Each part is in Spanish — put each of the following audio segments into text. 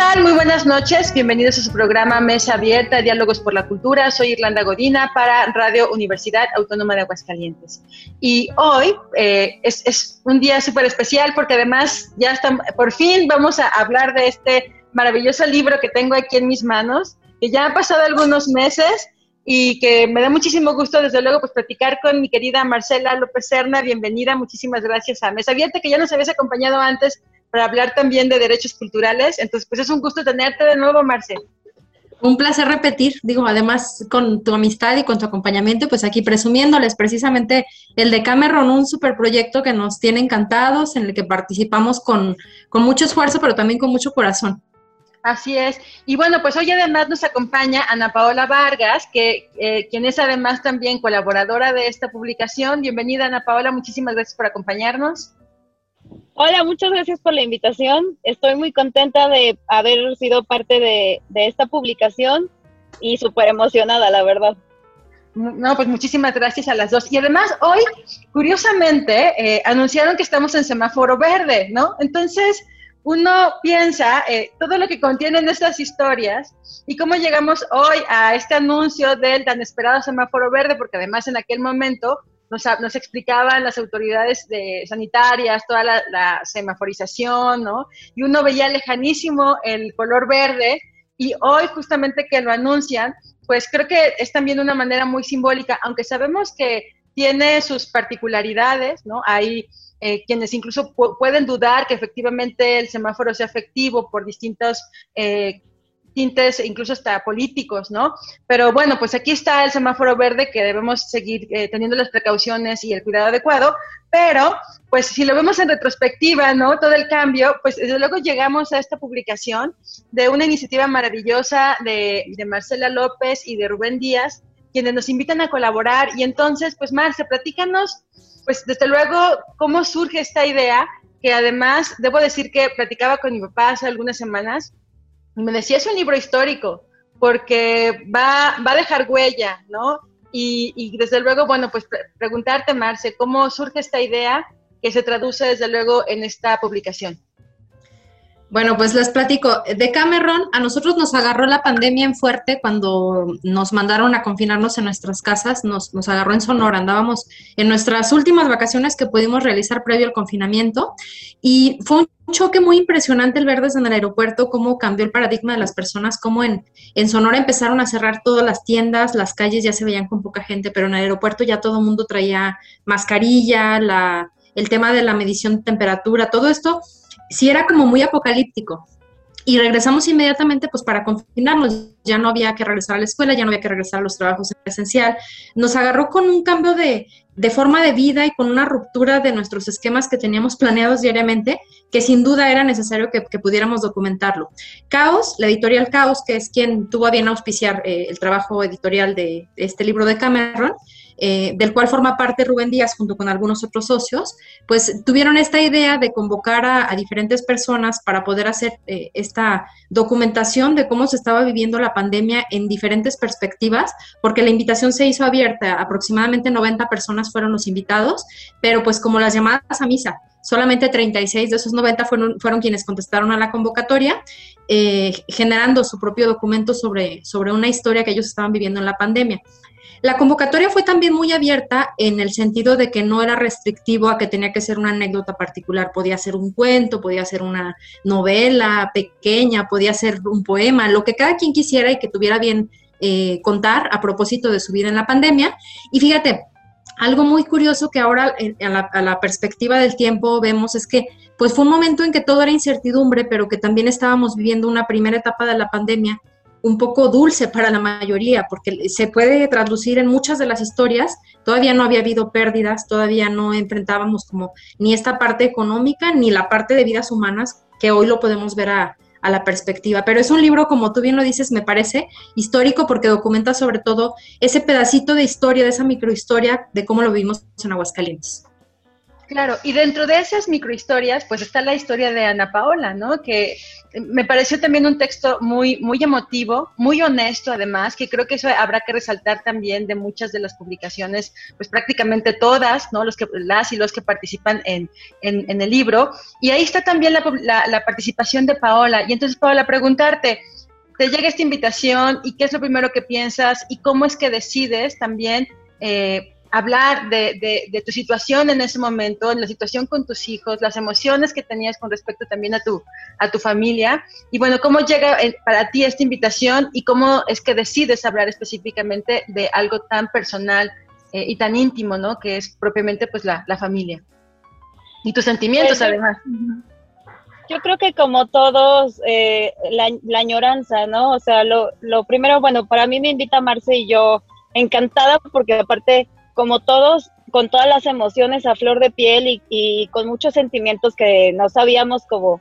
Tal? Muy buenas noches. Bienvenidos a su programa Mesa Abierta, Diálogos por la Cultura. Soy Irlanda Godina para Radio Universidad Autónoma de Aguascalientes. Y hoy eh, es, es un día súper especial porque además ya están, por fin vamos a hablar de este maravilloso libro que tengo aquí en mis manos, que ya han pasado algunos meses y que me da muchísimo gusto, desde luego, pues platicar con mi querida Marcela López Serna. Bienvenida, muchísimas gracias a Mesa Abierta, que ya nos habías acompañado antes para hablar también de derechos culturales. Entonces, pues es un gusto tenerte de nuevo, Marce. Un placer repetir, digo, además con tu amistad y con tu acompañamiento, pues aquí presumiéndoles precisamente el de Cameron, un super proyecto que nos tiene encantados, en el que participamos con, con mucho esfuerzo, pero también con mucho corazón. Así es. Y bueno, pues hoy además nos acompaña Ana Paola Vargas, que eh, quien es además también colaboradora de esta publicación. Bienvenida, Ana Paola. Muchísimas gracias por acompañarnos. Hola, muchas gracias por la invitación. Estoy muy contenta de haber sido parte de, de esta publicación y súper emocionada, la verdad. No, pues muchísimas gracias a las dos. Y además hoy, curiosamente, eh, anunciaron que estamos en semáforo verde, ¿no? Entonces, uno piensa eh, todo lo que contienen estas historias y cómo llegamos hoy a este anuncio del tan esperado semáforo verde, porque además en aquel momento nos, explicaban las autoridades de, sanitarias toda la, la, semaforización, ¿no? Y uno veía lejanísimo el color verde y hoy justamente que lo anuncian, pues creo que es también una manera muy simbólica, aunque sabemos que tiene sus particularidades, ¿no? Hay eh, quienes incluso pu pueden dudar que efectivamente el semáforo sea efectivo por distintos eh, tintes, incluso hasta políticos, ¿no? Pero bueno, pues aquí está el semáforo verde que debemos seguir eh, teniendo las precauciones y el cuidado adecuado, pero pues si lo vemos en retrospectiva, ¿no? Todo el cambio, pues desde luego llegamos a esta publicación de una iniciativa maravillosa de, de Marcela López y de Rubén Díaz, quienes nos invitan a colaborar. Y entonces, pues Marce, platícanos pues desde luego, ¿cómo surge esta idea? Que además, debo decir que platicaba con mi papá hace algunas semanas y me decía, es un libro histórico, porque va, va a dejar huella, ¿no? Y, y desde luego, bueno, pues pre preguntarte, Marce, ¿cómo surge esta idea que se traduce desde luego en esta publicación? Bueno, pues les platico. De Cameron, a nosotros nos agarró la pandemia en fuerte cuando nos mandaron a confinarnos en nuestras casas, nos, nos, agarró en Sonora, andábamos en nuestras últimas vacaciones que pudimos realizar previo al confinamiento. Y fue un choque muy impresionante el ver desde el aeropuerto cómo cambió el paradigma de las personas, cómo en, en Sonora empezaron a cerrar todas las tiendas, las calles ya se veían con poca gente, pero en el aeropuerto ya todo el mundo traía mascarilla, la, el tema de la medición de temperatura, todo esto sí era como muy apocalíptico. Y regresamos inmediatamente pues para confinarnos, ya no había que regresar a la escuela, ya no había que regresar a los trabajos presencial. Nos agarró con un cambio de, de forma de vida y con una ruptura de nuestros esquemas que teníamos planeados diariamente, que sin duda era necesario que, que pudiéramos documentarlo. Caos, la editorial Caos, que es quien tuvo a bien auspiciar eh, el trabajo editorial de este libro de Cameron, eh, del cual forma parte Rubén Díaz junto con algunos otros socios, pues tuvieron esta idea de convocar a, diferentes personas para poder hacer eh, esta documentación de cómo se estaba viviendo la pandemia en diferentes perspectivas, porque la invitación se hizo abierta, aproximadamente 90 personas fueron los invitados, pero pues como las llamadas a misa, solamente 36 de esos 90 fueron, fueron quienes contestaron a la convocatoria, eh, generando su propio documento sobre, sobre una historia que ellos estaban viviendo en la pandemia. La convocatoria fue también muy abierta en el sentido de que no era restrictivo a que tenía que ser una anécdota particular, podía ser un cuento, podía ser una novela pequeña, podía ser un poema, lo que cada quien quisiera y que tuviera bien eh, contar a propósito de su vida en la pandemia. Y fíjate, algo muy curioso que ahora eh, a la, a la, perspectiva del tiempo vemos es que pues fue un momento en que todo era incertidumbre, pero que también estábamos viviendo una primera etapa de la pandemia un poco dulce para la mayoría, porque se puede traducir en muchas de las historias, todavía no había habido pérdidas, todavía no enfrentábamos como ni esta parte económica ni la parte de vidas humanas, que hoy lo podemos ver a, a la perspectiva. Pero es un libro, como tú bien lo dices, me parece histórico porque documenta sobre todo ese pedacito de historia, de esa microhistoria de cómo lo vivimos en Aguascalientes. Claro, y dentro de esas microhistorias, pues está la historia de Ana Paola, ¿no? Que me pareció también un texto muy, muy emotivo, muy honesto además, que creo que eso habrá que resaltar también de muchas de las publicaciones, pues prácticamente todas, ¿no? Los que, las y los que participan en, en, el libro. Y ahí está también la, la, participación de Paola. Y entonces, Paola, preguntarte, te llega esta invitación y qué es lo primero que piensas y cómo es que decides también eh, hablar de, de, tu situación en ese momento, en la situación con tus hijos, las emociones que tenías con respecto también a tu, a tu familia. Y bueno, ¿cómo llega eh, para ti esta invitación y cómo es que decides hablar específicamente de algo tan personal eh, y tan íntimo, ¿no? Que es propiamente pues la, la familia. Y tus sentimientos pues, además. Yo creo que como todos, eh, la, la, añoranza, ¿no? O sea, lo, lo primero, bueno, para mí me invita Marce y yo encantada porque aparte como todos, con todas las emociones a flor de piel y, con muchos sentimientos que no sabíamos como,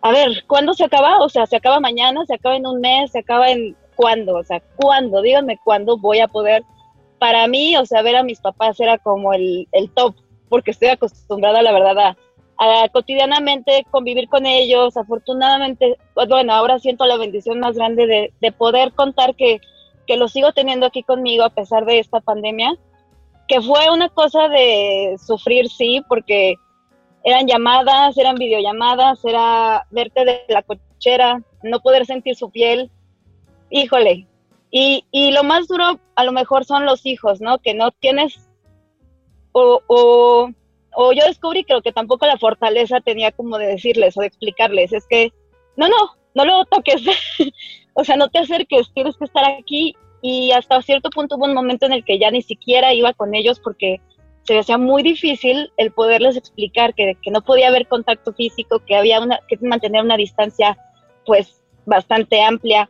a ver, ¿cuándo se acaba? O sea, ¿se acaba mañana? ¿Se acaba en un mes? ¿Se acaba en cuándo? O sea, ¿cuándo? Díganme cuándo voy a poder. Para mí, o sea, ver a mis papás era como el, top, porque estoy acostumbrada, la verdad, a, cotidianamente convivir con ellos. Afortunadamente, pues, bueno, ahora siento la bendición más grande de, de poder contar que, que lo sigo teniendo aquí conmigo a pesar de esta pandemia que fue una cosa de sufrir, sí, porque eran llamadas, eran videollamadas, era verte de la cochera, no poder sentir su piel. Híjole. Y, y lo más duro a lo mejor son los hijos, ¿no? Que no tienes, o, o, o yo descubrí creo que tampoco la fortaleza tenía como de decirles o de explicarles, es que, no, no, no lo toques, o sea, no te acerques, tienes que estar aquí y hasta cierto punto hubo un momento en el que ya ni siquiera iba con ellos porque se hacía muy difícil el poderles explicar que, que no podía haber contacto físico, que había una, que mantener una distancia pues bastante amplia.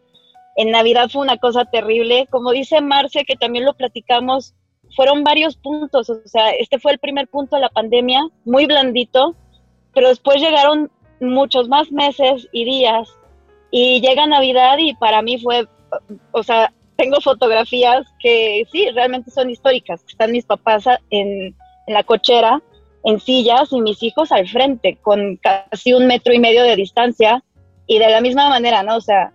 En Navidad fue una cosa terrible, como dice Marce, que también lo platicamos, fueron varios puntos, o sea, este fue el primer punto de la pandemia, muy blandito, pero después llegaron muchos más meses y días. Y llega Navidad y para mí fue, o sea, tengo fotografías que sí, realmente son históricas. Están mis papás en, la cochera, en sillas, y mis hijos al frente, con casi un metro y medio de distancia. Y de la misma manera, ¿no? O sea,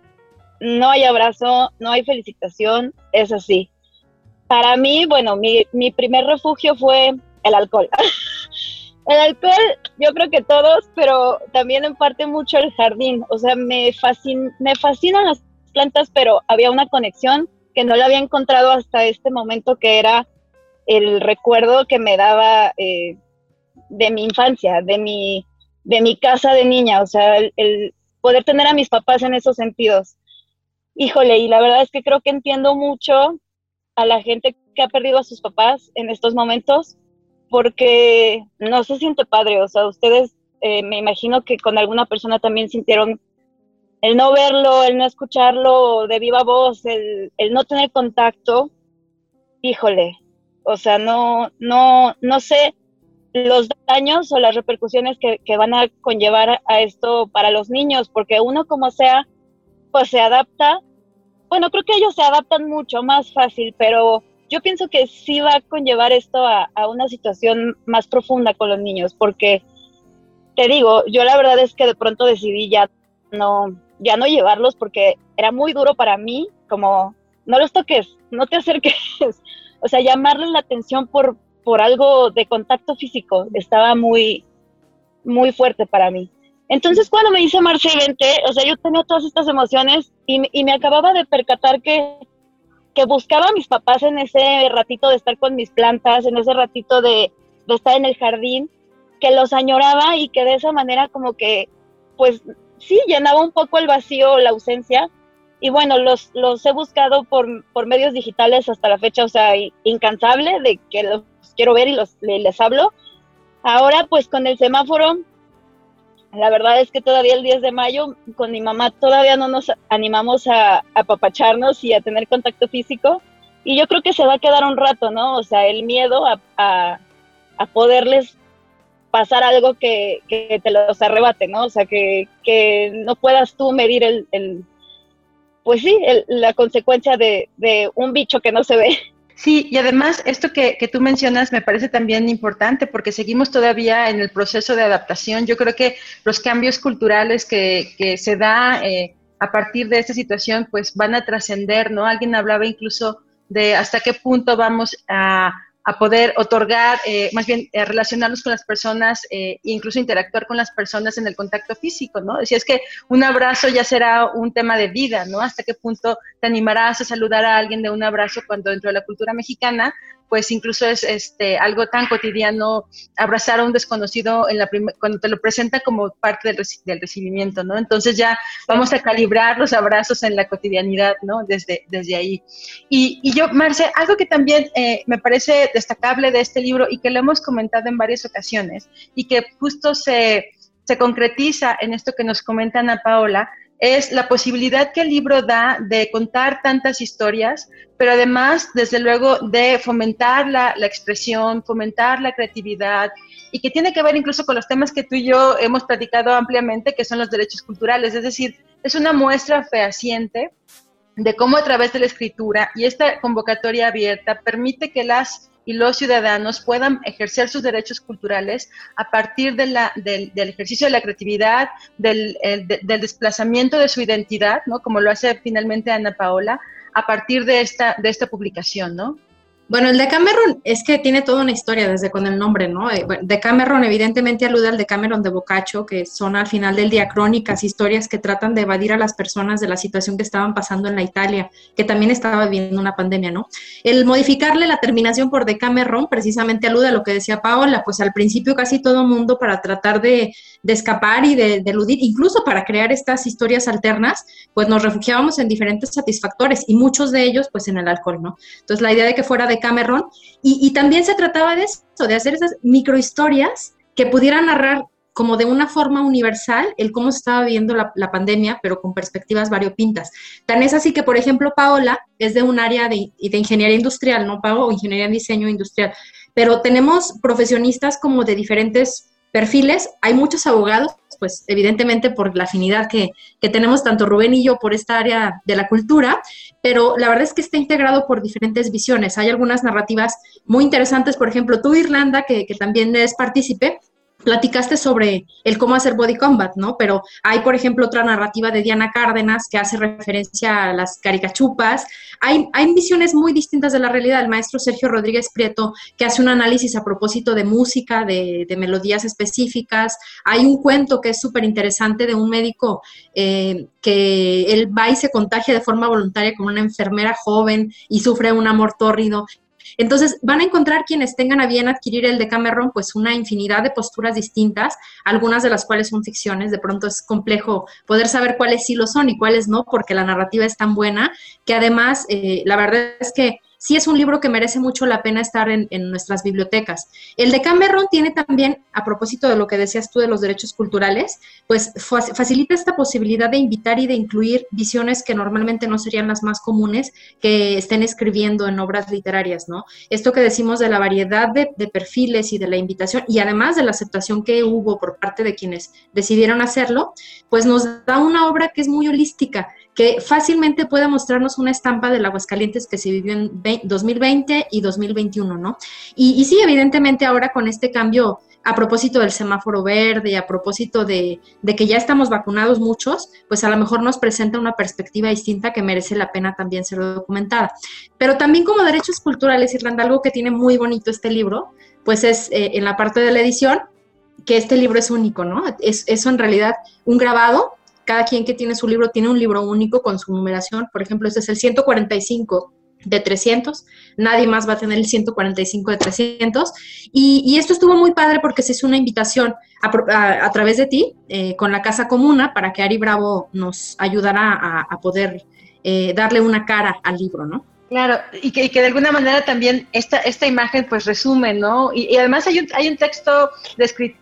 no hay abrazo, no hay felicitación, es así. Para mí, bueno, mi, mi primer refugio fue el alcohol. el alcohol, yo creo que todos, pero también en parte mucho el jardín. O sea, me, fascin, me fascinan las plantas, pero había una conexión que no la había encontrado hasta este momento, que era el recuerdo que me daba eh, de mi infancia, de mi, de mi casa de niña, o sea, el, poder tener a mis papás en esos sentidos. Híjole, y la verdad es que creo que entiendo mucho a la gente que ha perdido a sus papás en estos momentos, porque no se siente padre, o sea, ustedes eh, me imagino que con alguna persona también sintieron el no verlo, el no escucharlo de viva voz, el, no tener contacto, híjole, o sea, no, no, no sé los daños o las repercusiones que, van a conllevar a esto para los niños, porque uno como sea, pues se adapta. Bueno, creo que ellos se adaptan mucho más fácil, pero yo pienso que sí va a conllevar esto a, a una situación más profunda con los niños, porque te digo, yo la verdad es que de pronto decidí ya no, ya no llevarlos porque era muy duro para mí, como no los toques, no te acerques, o sea, llamarles la atención por, por algo de contacto físico estaba muy, muy fuerte para mí. Entonces cuando me hice Marce 20, o sea, yo tenía todas estas emociones y, y, me acababa de percatar que, que buscaba a mis papás en ese ratito de estar con mis plantas, en ese ratito de, de estar en el jardín, que los añoraba y que de esa manera como que, pues sí, llenaba un poco el vacío, la ausencia. Y bueno, los, los he buscado por, por medios digitales hasta la fecha, o sea, incansable de que los quiero ver y los, les, hablo. Ahora, pues con el semáforo, la verdad es que todavía el 10 de mayo, con mi mamá todavía no nos animamos a, apapacharnos y a tener contacto físico. Y yo creo que se va a quedar un rato, ¿no? O sea, el miedo a, a, a poderles pasar algo que, que, te los arrebate, ¿no? O sea, que, que no puedas tú medir el, el pues sí, el, la consecuencia de, de un bicho que no se ve. Sí, y además esto que, que, tú mencionas me parece también importante porque seguimos todavía en el proceso de adaptación. Yo creo que los cambios culturales que, que se da eh, a partir de esta situación pues van a trascender, ¿no? Alguien hablaba incluso de hasta qué punto vamos a a poder otorgar, eh, más bien eh, relacionarnos con las personas eh, incluso interactuar con las personas en el contacto físico, ¿no? Si es que un abrazo ya será un tema de vida, ¿no? ¿Hasta qué punto te animarás a saludar a alguien de un abrazo cuando dentro de la cultura mexicana pues incluso es este, algo tan cotidiano abrazar a un desconocido en la cuando te lo presenta como parte del, del, recibimiento, ¿no? Entonces ya vamos a calibrar los abrazos en la cotidianidad, ¿no? Desde, desde ahí. Y, y yo, Marce, algo que también eh, me parece destacable de este libro y que lo hemos comentado en varias ocasiones y que justo se, se concretiza en esto que nos comenta Ana Paola, es la posibilidad que el libro da de contar tantas historias, pero además, desde luego, de fomentar la, la, expresión, fomentar la creatividad y que tiene que ver incluso con los temas que tú y yo hemos platicado ampliamente, que son los derechos culturales. Es decir, es una muestra fehaciente de cómo a través de la escritura y esta convocatoria abierta permite que las y los ciudadanos puedan ejercer sus derechos culturales a partir de la, del, del, ejercicio de la creatividad, del, el, de, del, desplazamiento de su identidad, ¿no? Como lo hace finalmente Ana Paola, a partir de esta, de esta publicación, ¿no? Bueno, el de Cameron es que tiene toda una historia desde con el nombre, ¿no? Eh, de Cameron evidentemente alude al de Cameron de Boccaccio, que son al final del día crónicas, historias que tratan de evadir a las personas de la situación que estaban pasando en la Italia, que también estaba viviendo una pandemia, ¿no? El modificarle la terminación por de Cameron precisamente alude a lo que decía Paola, pues al principio casi todo mundo para tratar de, de escapar y de, de, eludir, incluso para crear estas historias alternas, pues nos refugiábamos en diferentes satisfactores y muchos de ellos pues en el alcohol, ¿no? Entonces la idea de que fuera de Cameron, y, también se trataba de eso, de hacer esas microhistorias que pudieran narrar como de una forma universal el cómo se estaba viviendo la, pandemia, pero con perspectivas variopintas. Tan es así que, por ejemplo, Paola es de un área de, de ingeniería industrial, ¿no, Pao? Ingeniería en diseño industrial. Pero tenemos profesionistas como de diferentes perfiles. Hay muchos abogados, pues evidentemente por la afinidad que, que, tenemos tanto Rubén y yo por esta área de la cultura, pero la verdad es que está integrado por diferentes visiones. Hay algunas narrativas muy interesantes, por ejemplo, tú, Irlanda, que, que también es partícipe, platicaste sobre el cómo hacer body combat, ¿no? Pero hay, por ejemplo, otra narrativa de Diana Cárdenas que hace referencia a las caricachupas. Hay, hay visiones muy distintas de la realidad. El maestro Sergio Rodríguez Prieto, que hace un análisis a propósito de música, de, melodías específicas. Hay un cuento que es súper interesante de un médico eh, que él va y se contagia de forma voluntaria con una enfermera joven y sufre un amor tórrido entonces, van a encontrar quienes tengan a bien adquirir el de Cameron, pues una infinidad de posturas distintas, algunas de las cuales son ficciones, de pronto es complejo poder saber cuáles sí lo son y cuáles no, porque la narrativa es tan buena que además, eh, la verdad es que sí es un libro que merece mucho la pena estar en, nuestras bibliotecas. El de Cameron tiene también, a propósito de lo que decías tú de los derechos culturales, pues facilita esta posibilidad de invitar y de incluir visiones que normalmente no serían las más comunes que estén escribiendo en obras literarias, ¿no? Esto que decimos de la variedad de perfiles y de la invitación y además de la aceptación que hubo por parte de quienes decidieron hacerlo, pues nos da una obra que es muy holística, que fácilmente puede mostrarnos una estampa del Aguascalientes que se vivió en 2020 y 2021, ¿no? Y, y, sí, evidentemente ahora con este cambio, a propósito del semáforo verde, a propósito de, que ya estamos vacunados muchos, pues a lo mejor nos presenta una perspectiva distinta que merece la pena también ser documentada. Pero también como derechos culturales, Irlanda, algo que tiene muy bonito este libro, pues es eh, en la parte de la edición, que este libro es único, ¿no? Es eso en realidad un grabado cada quien que tiene su libro tiene un libro único con su numeración. Por ejemplo, este es el 145 de 300, nadie más va a tener el 145 de 300. Y, esto estuvo muy padre porque se hizo una invitación a, través de ti eh, con la Casa Comuna para que Ari Bravo nos ayudara a, a poder eh, darle una cara al libro, ¿no? Claro, y que, y que, de alguna manera también esta, esta imagen pues resume, ¿no? Y, y además hay un, hay un texto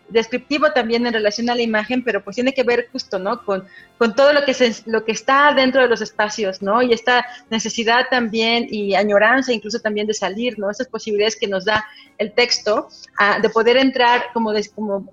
descriptivo también en relación a la imagen, pero pues tiene que ver justo, ¿no? Con, con todo lo que, se, lo que está dentro de los espacios, ¿no? Y esta necesidad también y añoranza incluso también de salir, ¿no? Esas posibilidades que nos da el texto ah, de poder entrar, como, como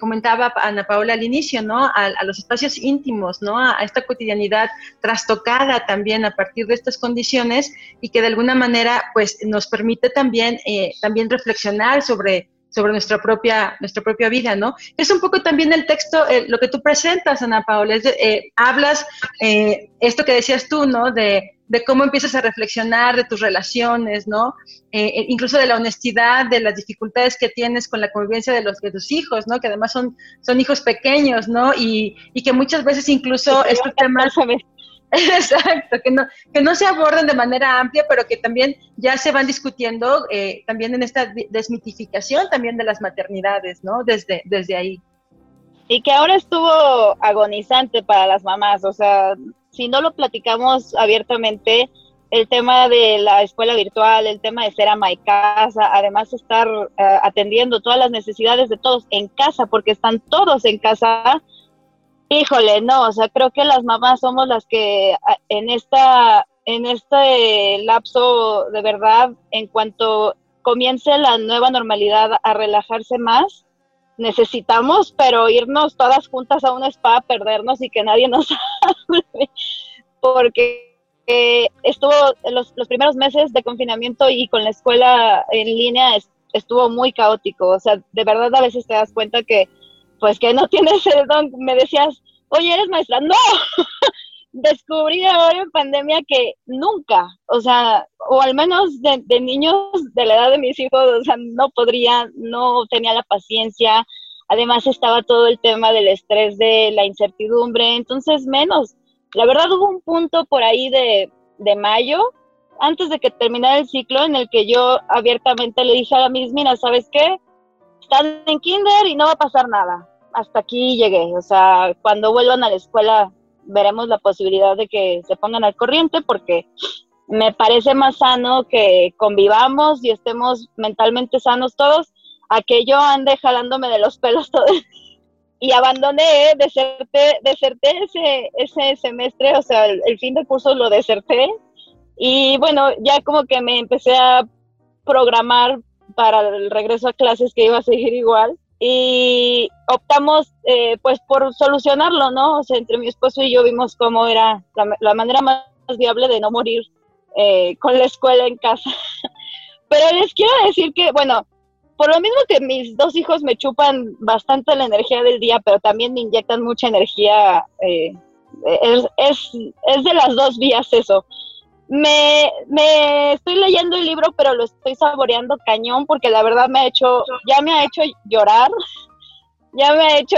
comentaba Ana Paola al inicio, ¿no? A, los espacios íntimos, ¿no? A, esta cotidianidad trastocada también a partir de estas condiciones y que de alguna manera, pues, nos permite también, eh, también reflexionar sobre sobre nuestra propia, nuestra propia vida, ¿no? Es un poco también el texto, eh, lo que tú presentas, Ana Paula, es eh, hablas eh, esto que decías tú, ¿no? De, de, cómo empiezas a reflexionar de tus relaciones, ¿no? incluso de la honestidad, de las dificultades que tienes con la convivencia de, los, de tus hijos, ¿no? Que además son, son hijos pequeños, ¿no? Y, y que muchas veces incluso estos temas... Exacto, que no, que no se aborden de manera amplia, pero que también ya se van discutiendo eh, también en esta desmitificación también de las maternidades, ¿no? Desde, desde ahí. Y que ahora estuvo agonizante para las mamás, o sea, si no lo platicamos abiertamente, el tema de la escuela virtual, el tema de ser ama y casa, además estar eh, atendiendo todas las necesidades de todos en casa, porque están todos en casa, Híjole, no, o sea, creo que las mamás somos las que en esta en este lapso de verdad, en cuanto comience la nueva normalidad a relajarse más, necesitamos, pero irnos todas juntas a un spa, perdernos y que nadie nos hable, porque eh, estuvo los, los primeros meses de confinamiento y con la escuela en línea estuvo muy caótico, o sea, de verdad a veces te das cuenta que pues que no tienes el don, me decías, oye, eres maestra, no, descubrí ahora en pandemia que nunca, o sea, o al menos de, niños de la edad de mis hijos, o sea, no podría, no tenía la paciencia, además estaba todo el tema del estrés, de la incertidumbre, entonces menos. La verdad hubo un punto por ahí de, de mayo, antes de que terminara el ciclo, en el que yo abiertamente le dije a la mis, mira, ¿sabes qué? Están en kinder y no va a pasar nada. Hasta aquí llegué. O sea, cuando vuelvan a la escuela veremos la posibilidad de que se pongan al corriente porque me parece más sano que convivamos y estemos mentalmente sanos todos a que yo ande jalándome de los pelos todo y abandoné, deserté, deserté ese, ese semestre, o sea, el, el fin de curso lo deserté y bueno, ya como que me empecé a programar para el regreso a clases que iba a seguir igual y optamos eh, pues por solucionarlo, ¿no? O sea, entre mi esposo y yo vimos cómo era la, manera más viable de no morir eh, con la escuela en casa. Pero les quiero decir que, bueno, por lo mismo que mis dos hijos me chupan bastante la energía del día, pero también me inyectan mucha energía, eh, es, es, es de las dos vías eso me, me estoy leyendo el libro, pero lo estoy saboreando cañón porque la verdad me ha hecho, ya me ha hecho llorar, ya me ha hecho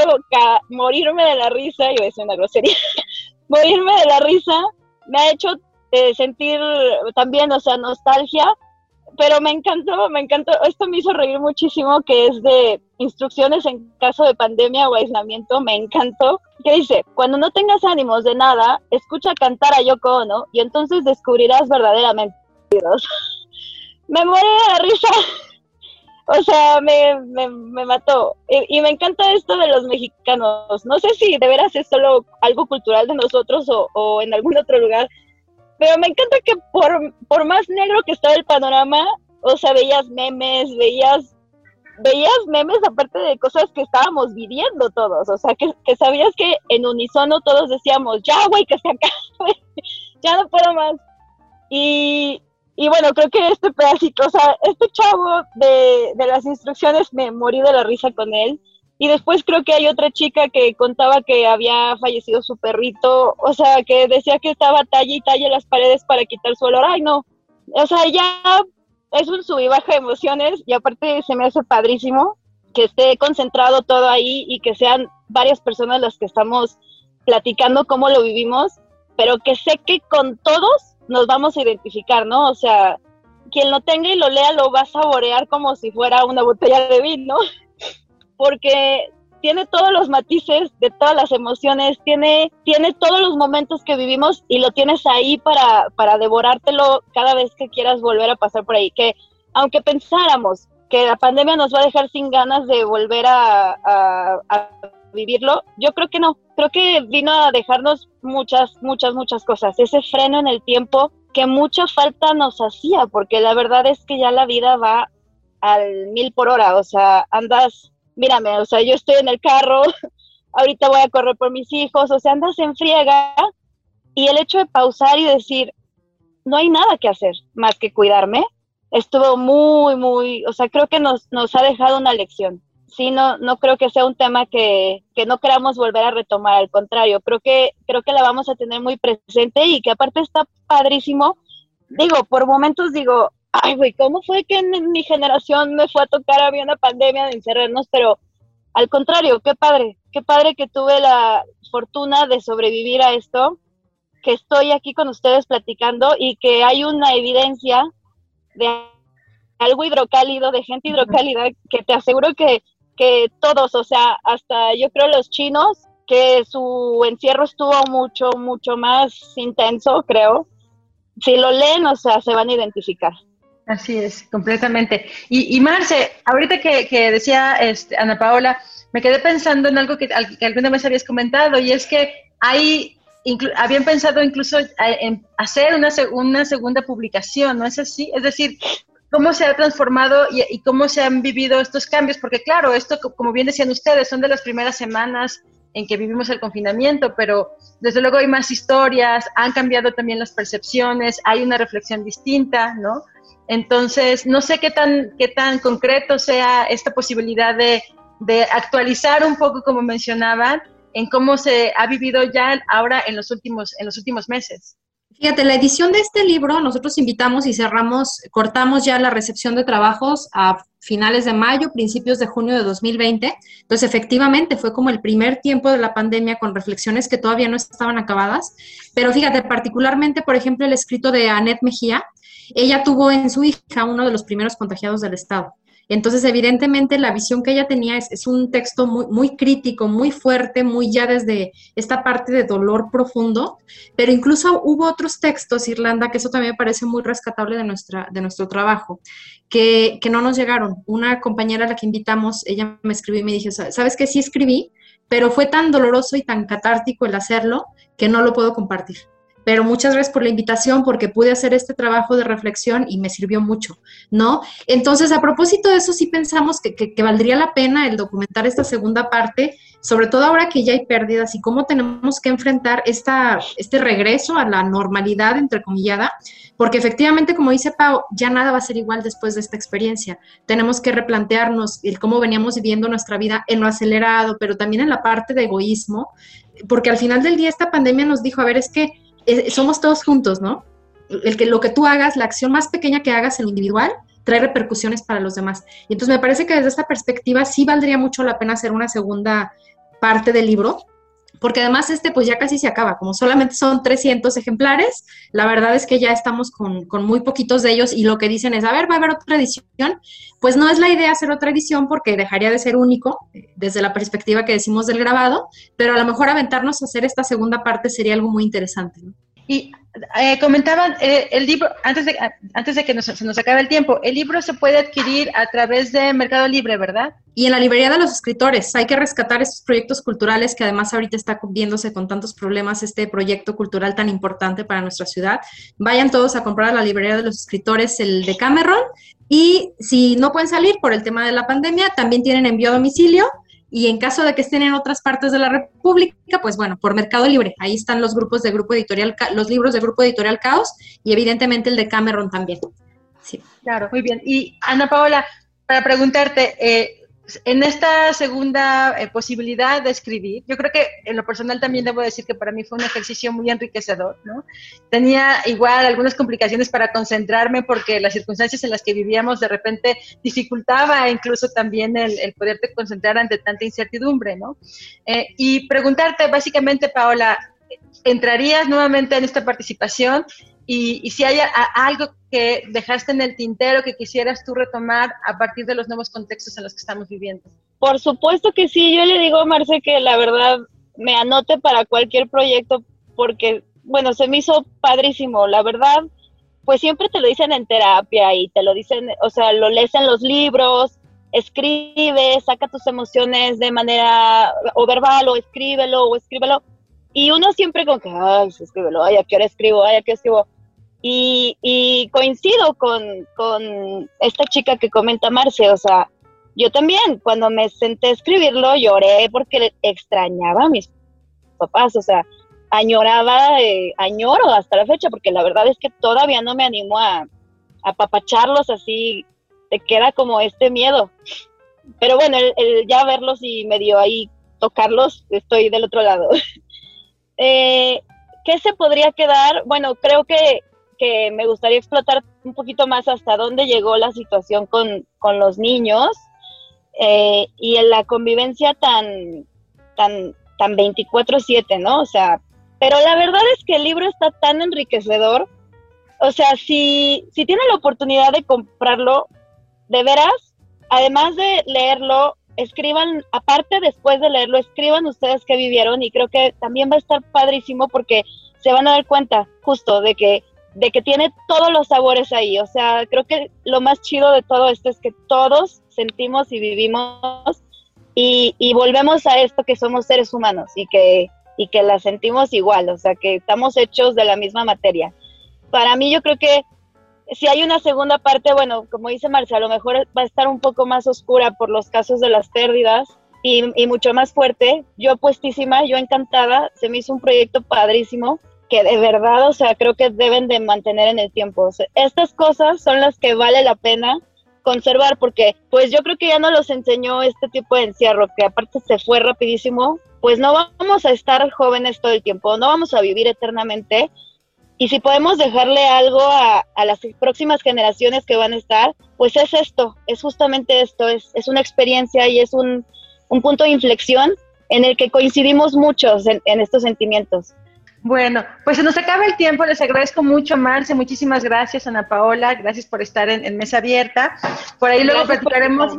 morirme de la risa, voy a decir una grosería, morirme de la risa, me ha hecho eh, sentir también, o sea, nostalgia, pero me encantó, me encantó, esto me hizo reír muchísimo, que es de instrucciones en caso de pandemia o aislamiento, me encantó, que dice, cuando no tengas ánimos de nada, escucha cantar a Yoko Ono y entonces descubrirás verdaderamente. me muero de la risa, o sea, me, me, me mató. Y, me encanta esto de los mexicanos, no sé si de veras es solo algo cultural de nosotros o, o en algún otro lugar, pero me encanta que por, por más negro que estaba el panorama, o sea, veías memes, veías veías memes aparte de cosas que estábamos viviendo todos, o sea, que, que sabías que en unisono todos decíamos, ya, güey, que se acabe, ya no puedo más. Y, y bueno, creo que este pedacito, o sea, este chavo de, de las instrucciones me morí de la risa con él. Y después creo que hay otra chica que contaba que había fallecido su perrito, o sea, que decía que estaba talla y talla las paredes para quitar su olor. Ay, no. O sea, ya es un sub y baja de emociones y aparte se me hace padrísimo que esté concentrado todo ahí y que sean varias personas las que estamos platicando cómo lo vivimos, pero que sé que con todos nos vamos a identificar, ¿no? O sea, quien lo tenga y lo lea lo va a saborear como si fuera una botella de vino porque tiene todos los matices de todas las emociones, tiene, tiene todos los momentos que vivimos y lo tienes ahí para, para devorártelo cada vez que quieras volver a pasar por ahí. Que aunque pensáramos que la pandemia nos va a dejar sin ganas de volver a, a, vivirlo, yo creo que no. creo que vino a dejarnos muchas, muchas, muchas cosas. Ese freno en el tiempo que mucha falta nos hacía, porque la verdad es que ya la vida va al mil por hora, o sea, andas, mírame, o sea, yo estoy en el carro, ahorita voy a correr por mis hijos, o sea, andas en friega y el hecho de pausar y decir, no hay nada que hacer más que cuidarme, estuvo muy, muy, o sea, creo que nos, nos ha dejado una lección. Sí, no, no creo que sea un tema que, que no queramos volver a retomar, al contrario, creo que, creo que la vamos a tener muy presente y que aparte está padrísimo. Digo, por momentos digo, ay, güey, ¿cómo fue que en mi generación me fue a tocar, había una pandemia de encerrarnos? Pero al contrario, qué padre, qué padre que tuve la fortuna de sobrevivir a esto, que estoy aquí con ustedes platicando y que hay una evidencia de algo hidrocálido, de gente hidrocálida, que te aseguro que, que todos, o sea, hasta yo creo los chinos, que su encierro estuvo mucho, mucho más intenso, creo. Si lo leen, o sea, se van a identificar. Así es, completamente. Y, y Marce, ahorita que, decía este, Ana Paola, me quedé pensando en algo que, que alguna vez habías comentado, y es que hay habían pensado incluso en hacer una, una segunda publicación, ¿no es así? Es decir, cómo se ha transformado y, cómo se han vivido estos cambios, porque claro, esto, como bien decían ustedes, son de las primeras semanas en que vivimos el confinamiento, pero desde luego hay más historias, han cambiado también las percepciones, hay una reflexión distinta, ¿no? Entonces, no sé qué tan, qué tan concreto sea esta posibilidad de, de actualizar un poco, como mencionaban, en cómo se ha vivido ya ahora en los últimos, en los últimos meses. Fíjate, la edición de este libro, nosotros invitamos y cerramos, cortamos ya la recepción de trabajos a finales de mayo, principios de junio de 2020. Entonces, efectivamente, fue como el primer tiempo de la pandemia con reflexiones que todavía no estaban acabadas. Pero fíjate, particularmente, por ejemplo, el escrito de Annette Mejía, ella tuvo en su hija uno de los primeros contagiados del Estado. Entonces, evidentemente, la visión que ella tenía es, un texto muy, muy crítico, muy fuerte, muy ya desde esta parte de dolor profundo, pero incluso hubo otros textos, Irlanda, que eso también me parece muy rescatable de, nuestra, de nuestro trabajo, que, que no nos llegaron. Una compañera a la que invitamos, ella me escribió y me dijo, ¿sabes qué? Sí escribí, pero fue tan doloroso y tan catártico el hacerlo que no lo puedo compartir pero muchas gracias por la invitación porque pude hacer este trabajo de reflexión y me sirvió mucho, ¿no? Entonces, a propósito de eso, sí pensamos que, que, valdría la pena el documentar esta segunda parte, sobre todo ahora que ya hay pérdidas y cómo tenemos que enfrentar esta, este regreso a la normalidad, entrecomillada, porque efectivamente, como dice Pau, ya nada va a ser igual después de esta experiencia. Tenemos que replantearnos el cómo veníamos viviendo nuestra vida en lo acelerado, pero también en la parte de egoísmo, porque al final del día esta pandemia nos dijo, a ver, es que somos todos juntos, ¿no? El que lo que tú hagas, la acción más pequeña que hagas en lo individual, trae repercusiones para los demás. Y entonces me parece que desde esta perspectiva sí valdría mucho la pena hacer una segunda parte del libro, porque además este pues ya casi se acaba, como solamente son 300 ejemplares, la verdad es que ya estamos con, con, muy poquitos de ellos y lo que dicen es, a ver, va a haber otra edición, pues no es la idea hacer otra edición porque dejaría de ser único eh, desde la perspectiva que decimos del grabado, pero a lo mejor aventarnos a hacer esta segunda parte sería algo muy interesante. ¿no? Y eh, comentaban, eh, el libro, antes de, antes de que se nos acabe el tiempo, el libro se puede adquirir a través de Mercado Libre, ¿verdad? Y en la librería de los escritores, hay que rescatar estos proyectos culturales que además ahorita está viéndose con tantos problemas este proyecto cultural tan importante para nuestra ciudad. Vayan todos a comprar a la librería de los escritores el de Cameron y si no pueden salir por el tema de la pandemia, también tienen envío a domicilio y en caso de que estén en otras partes de la República, pues bueno, por Mercado Libre. Ahí están los grupos de Grupo Editorial, los libros de Grupo Editorial Caos y evidentemente el de Cameron también. Sí. Claro, muy bien. Y Ana Paola, para preguntarte, eh, en esta segunda eh, posibilidad de escribir, yo creo que en lo personal también debo decir que para mí fue un ejercicio muy enriquecedor, ¿no? Tenía igual algunas complicaciones para concentrarme porque las circunstancias en las que vivíamos de repente dificultaba incluso también el, poderte concentrar ante tanta incertidumbre, ¿no? Eh, y preguntarte básicamente, Paola, ¿entrarías nuevamente en esta participación? Y, si hay algo que dejaste en el tintero que quisieras tú retomar a partir de los nuevos contextos en los que estamos viviendo. Por supuesto que sí, yo le digo a Marce que la verdad me anote para cualquier proyecto porque, bueno, se me hizo padrísimo, la verdad, pues siempre te lo dicen en terapia y te lo dicen, o sea, lo lees en los libros, escribe, saca tus emociones de manera o verbal o escríbelo o escríbelo. Y uno siempre con que, ay, escríbelo, ay, ¿a qué hora escribo? Ay, ¿a qué escribo? Y, y coincido con, con esta chica que comenta Marce, o sea, yo también, cuando me senté a escribirlo, lloré porque extrañaba a mis papás, o sea, añoraba, eh, añoro hasta la fecha, porque la verdad es que todavía no me animo a, apapacharlos así, te queda como este miedo. Pero bueno, el, ya verlos y medio ahí tocarlos, estoy del otro lado. eh, ¿Qué se podría quedar? Bueno, creo que, que, me gustaría explotar un poquito más hasta dónde llegó la situación con, con los niños eh, y en la convivencia tan, tan, tan 24/7, ¿no? O sea, pero la verdad es que el libro está tan enriquecedor, o sea, si, si tienen la oportunidad de comprarlo, de veras, además de leerlo, escriban, aparte después de leerlo, escriban ustedes qué vivieron y creo que también va a estar padrísimo porque se van a dar cuenta justo de que de que tiene todos los sabores ahí. O sea, creo que lo más chido de todo esto es que todos sentimos y vivimos y, volvemos a esto que somos seres humanos y que, y que la sentimos igual, o sea, que estamos hechos de la misma materia. Para mí yo creo que si hay una segunda parte, bueno, como dice Marcia, a lo mejor va a estar un poco más oscura por los casos de las pérdidas y, mucho más fuerte. Yo puestísima, yo encantada, se me hizo un proyecto padrísimo que de verdad, o sea, creo que deben de mantener en el tiempo. estas cosas son las que vale la pena conservar porque pues yo creo que ya no los enseñó este tipo de encierro que aparte se fue rapidísimo pues no vamos a estar jóvenes todo el tiempo no vamos a vivir eternamente y si podemos dejarle algo a, las próximas generaciones que van a estar pues es esto es justamente esto es, es una experiencia y es un, un punto de inflexión en el que coincidimos muchos en estos sentimientos bueno, pues se nos acaba el tiempo. Les agradezco mucho, Marce. Muchísimas gracias, Ana Paola. Gracias por estar en, Mesa Abierta. Por ahí luego platicaremos.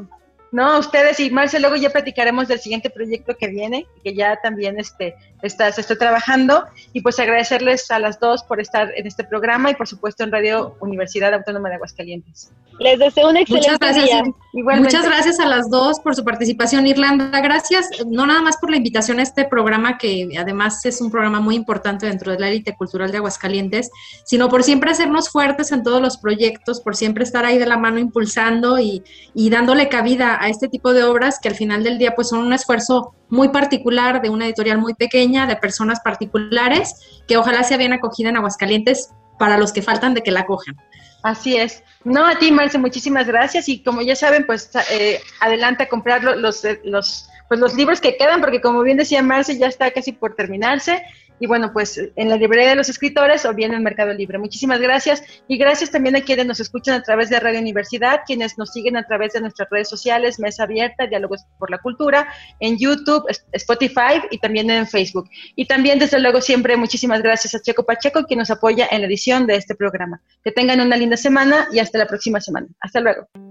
No, ustedes y Marce, luego ya platicaremos del siguiente proyecto que viene, que ya también este, está, se está trabajando. Y pues agradecerles a las dos por estar en este programa y por supuesto en Radio Universidad Autónoma de Aguascalientes. Les deseo un excelente Muchas gracias, día. Muchas gracias a las dos por su participación, Irlanda. Gracias, no nada más por la invitación a este programa, que además es un programa muy importante dentro de la élite cultural de Aguascalientes, sino por siempre hacernos fuertes en todos los proyectos, por siempre estar ahí de la mano impulsando y, y dándole cabida a este tipo de obras que al final del día pues son un esfuerzo muy particular de una editorial muy pequeña, de personas particulares, que ojalá sea bien acogida en Aguascalientes para los que faltan de que la cojan. Así es. No, a ti, Marce, muchísimas gracias. Y como ya saben, pues eh, adelante a comprar los, los, pues, los libros que quedan, porque como bien decía Marce, ya está casi por terminarse y bueno, pues en la librería de los escritores o bien en Mercado Libre. Muchísimas gracias y gracias también a quienes nos escuchan a través de Radio Universidad, quienes nos siguen a través de nuestras redes sociales, Mesa Abierta, Diálogos por la Cultura, en YouTube, Spotify y también en Facebook. Y también, desde luego, siempre muchísimas gracias a Checo Pacheco, quien nos apoya en la edición de este programa. Que tengan una linda semana y hasta la próxima semana. Hasta luego.